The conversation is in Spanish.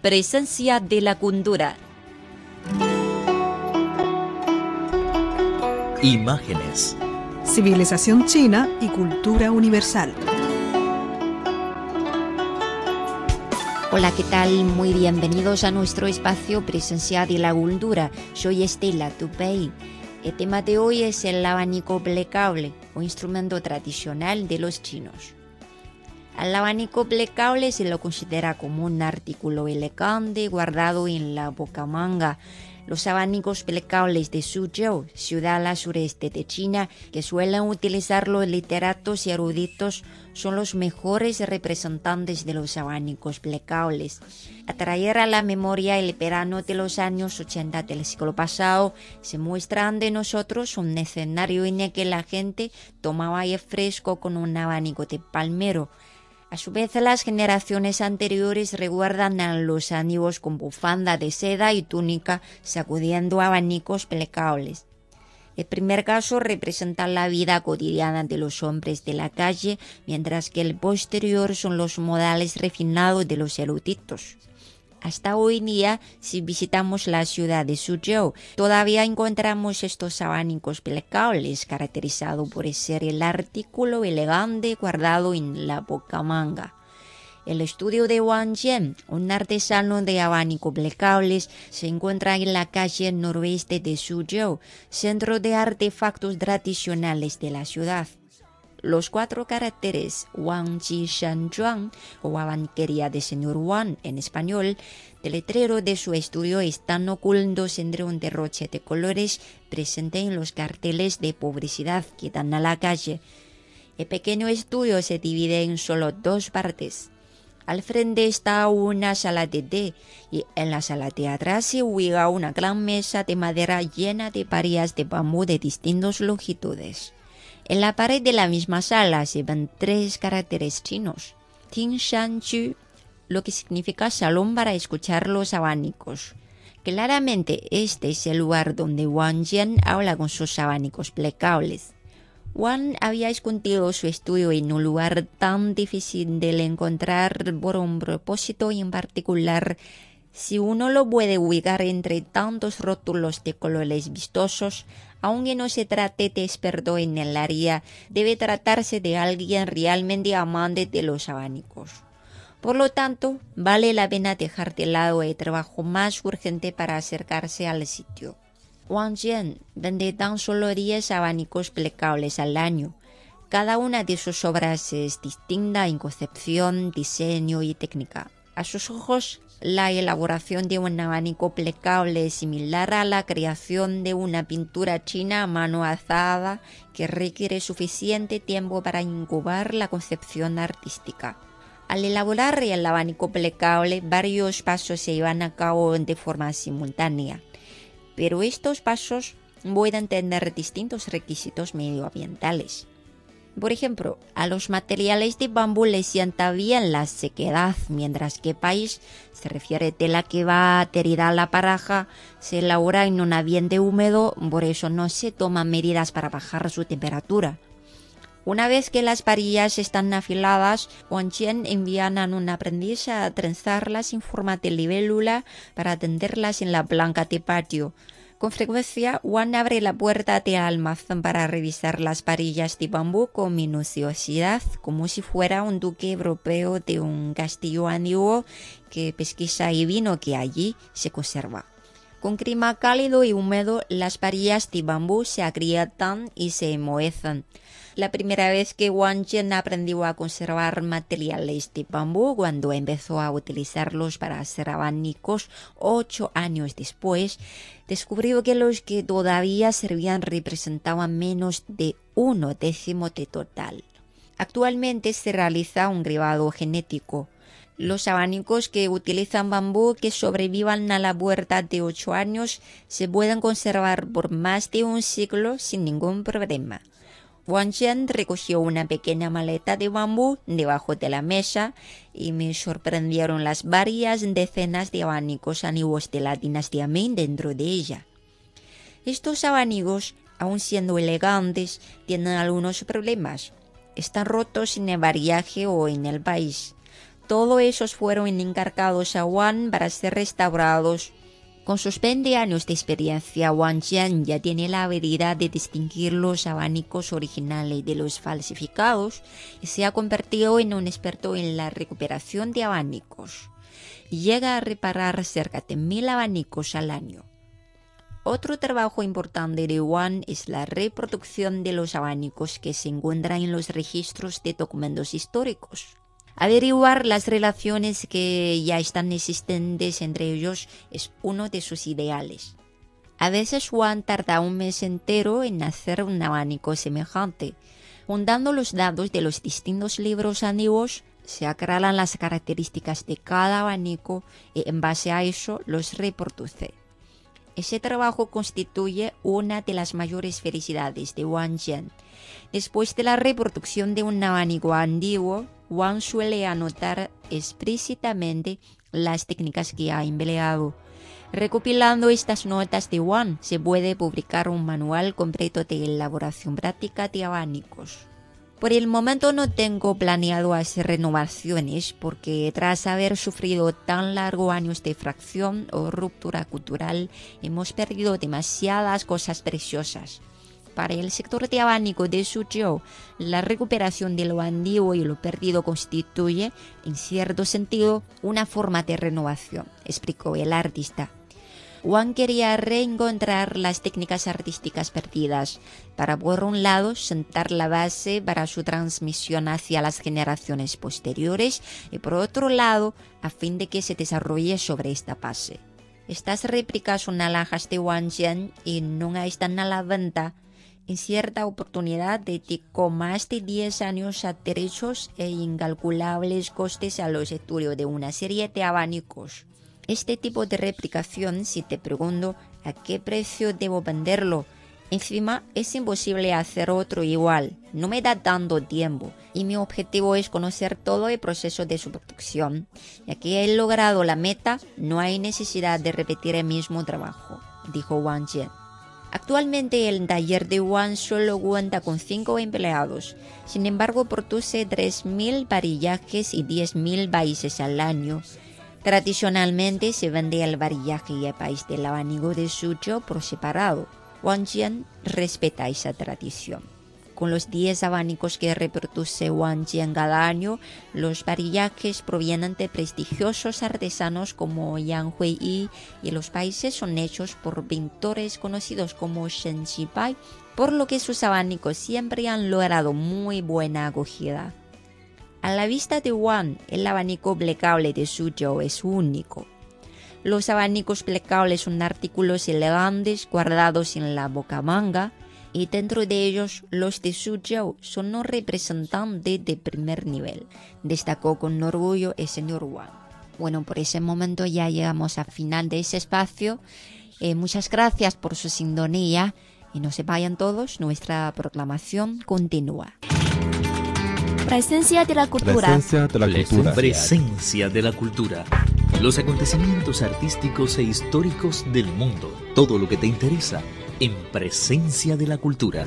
Presencia de la cultura. Imágenes. Civilización china y cultura universal. Hola, ¿qué tal? Muy bienvenidos a nuestro espacio Presencia de la Cultura. Soy Estela Tupei. El tema de hoy es el abanico plecable, un instrumento tradicional de los chinos. Al abanico plecable se lo considera como un artículo elegante guardado en la bocamanga. Los abanicos plecables de Suzhou, ciudad al sureste de China, que suelen utilizar los literatos y eruditos, son los mejores representantes de los abanicos plecables. Atraer a la memoria el verano de los años 80 del siglo pasado, se muestra ante nosotros un escenario en el que la gente tomaba aire fresco con un abanico de palmero. A su vez, las generaciones anteriores recuerdan a los antiguos con bufanda de seda y túnica sacudiendo abanicos plecables. El primer caso representa la vida cotidiana de los hombres de la calle, mientras que el posterior son los modales refinados de los eruditos. Hasta hoy día, si visitamos la ciudad de Suzhou, todavía encontramos estos abanicos plecables caracterizados por ser el artículo elegante guardado en la bocamanga. El estudio de Wang Jian, un artesano de abanico plecables, se encuentra en la calle noroeste de Suzhou, centro de artefactos tradicionales de la ciudad. Los cuatro caracteres Wang Ji Shan Zhuang o abanquería de señor Wang en español del letrero de su estudio están ocultos entre un derroche de colores presente en los carteles de publicidad que dan a la calle. El pequeño estudio se divide en solo dos partes. Al frente está una sala de té y en la sala de atrás se ubica una gran mesa de madera llena de parillas de bambú de distintas longitudes. En la pared de la misma sala se ven tres caracteres chinos. Ting Shan Chu, lo que significa salón para escuchar los abanicos. Claramente este es el lugar donde Wang Jian habla con sus abanicos plecables. Wang había escondido su estudio en un lugar tan difícil de encontrar por un propósito en particular si uno lo puede ubicar entre tantos rótulos de colores vistosos, aunque no se trate de experto en el área, debe tratarse de alguien realmente amante de los abanicos. Por lo tanto, vale la pena dejar de lado el trabajo más urgente para acercarse al sitio. Wang Jian vende tan solo 10 abanicos plecables al año. Cada una de sus obras es distinta en concepción, diseño y técnica. A sus ojos, la elaboración de un abanico plecable es similar a la creación de una pintura china a mano alzada que requiere suficiente tiempo para incubar la concepción artística. Al elaborar el abanico plecable, varios pasos se llevan a cabo de forma simultánea, pero estos pasos pueden tener distintos requisitos medioambientales. Por ejemplo, a los materiales de bambú les sienta bien la sequedad, mientras que país se refiere de la que va adherida a la paraja, se elabora en un ambiente húmedo, por eso no se toman medidas para bajar su temperatura. Una vez que las parillas están afiladas, Wang Qian envían a un aprendiz a trenzarlas en forma de libélula para tenderlas en la blanca de patio. Con frecuencia, Juan abre la puerta de almacén para revisar las parillas de bambú con minuciosidad, como si fuera un duque europeo de un castillo antiguo que pesquisa y vino que allí se conserva. Con clima cálido y húmedo, las parillas de bambú se agrietan y se enmohecen. La primera vez que Wang Jian aprendió a conservar materiales de bambú cuando empezó a utilizarlos para hacer abanicos ocho años después, descubrió que los que todavía servían representaban menos de uno décimo de total. Actualmente se realiza un grabado genético. Los abanicos que utilizan bambú que sobrevivan a la puerta de ocho años se pueden conservar por más de un siglo sin ningún problema. Wang Jian recogió una pequeña maleta de bambú debajo de la mesa y me sorprendieron las varias decenas de abanicos antiguos de la dinastía Ming dentro de ella. Estos abanicos, aun siendo elegantes, tienen algunos problemas. Están rotos en el variaje o en el país. Todos esos fueron encargados a Wang para ser restaurados. Con sus 20 años de experiencia, Wang Jian ya tiene la habilidad de distinguir los abanicos originales de los falsificados y se ha convertido en un experto en la recuperación de abanicos. Llega a reparar cerca de mil abanicos al año. Otro trabajo importante de Wang es la reproducción de los abanicos que se encuentran en los registros de documentos históricos averiguar las relaciones que ya están existentes entre ellos es uno de sus ideales. A veces Juan tarda un mes entero en hacer un abanico semejante. Juntando los datos de los distintos libros antiguos, se aclaran las características de cada abanico y en base a eso los reproduce. Ese trabajo constituye una de las mayores felicidades de Wang Jian. Después de la reproducción de un abanico antiguo, Wang suele anotar explícitamente las técnicas que ha empleado. Recopilando estas notas de Wang, se puede publicar un manual completo de elaboración práctica de abanicos. Por el momento no tengo planeado hacer renovaciones porque tras haber sufrido tan largos años de fracción o ruptura cultural hemos perdido demasiadas cosas preciosas. Para el sector de abanico de Suzhou, la recuperación de lo antiguo y lo perdido constituye, en cierto sentido, una forma de renovación, explicó el artista. Wang quería reencontrar las técnicas artísticas perdidas para, por un lado, sentar la base para su transmisión hacia las generaciones posteriores y, por otro lado, a fin de que se desarrolle sobre esta base. Estas réplicas son alhajas de Wang Jian y no están a la venta en cierta oportunidad dedicó más de 10 años a derechos e incalculables costes a los estudios de una serie de abanicos. Este tipo de replicación, si te pregunto a qué precio debo venderlo, encima es imposible hacer otro igual, no me da tanto tiempo y mi objetivo es conocer todo el proceso de su producción. Ya que he logrado la meta, no hay necesidad de repetir el mismo trabajo, dijo Wang Jian. Actualmente el taller de Wang solo cuenta con 5 empleados, sin embargo produce 3.000 varillajes y 10.000 países al año. Tradicionalmente se vende el varillaje y el país del abanico de Suzhou por separado. Wang Jian respeta esa tradición. Con los 10 abanicos que reproduce Wang Jian cada año, los varillajes provienen de prestigiosos artesanos como Yang Huiyi y los países son hechos por pintores conocidos como Shen Bai, por lo que sus abanicos siempre han logrado muy buena acogida. A la vista de Wang, el abanico plegable de Suzhou es único. Los abanicos plegables son artículos elegantes guardados en la bocamanga, y dentro de ellos los de Suzhou son un representante de primer nivel, destacó con orgullo el señor Wang. Bueno, por ese momento ya llegamos al final de ese espacio. Eh, muchas gracias por su sintonía y no se vayan todos, nuestra proclamación continúa. Presencia de la cultura. Presencia de la cultura. Presencia de la cultura. Los acontecimientos artísticos e históricos del mundo. Todo lo que te interesa en presencia de la cultura.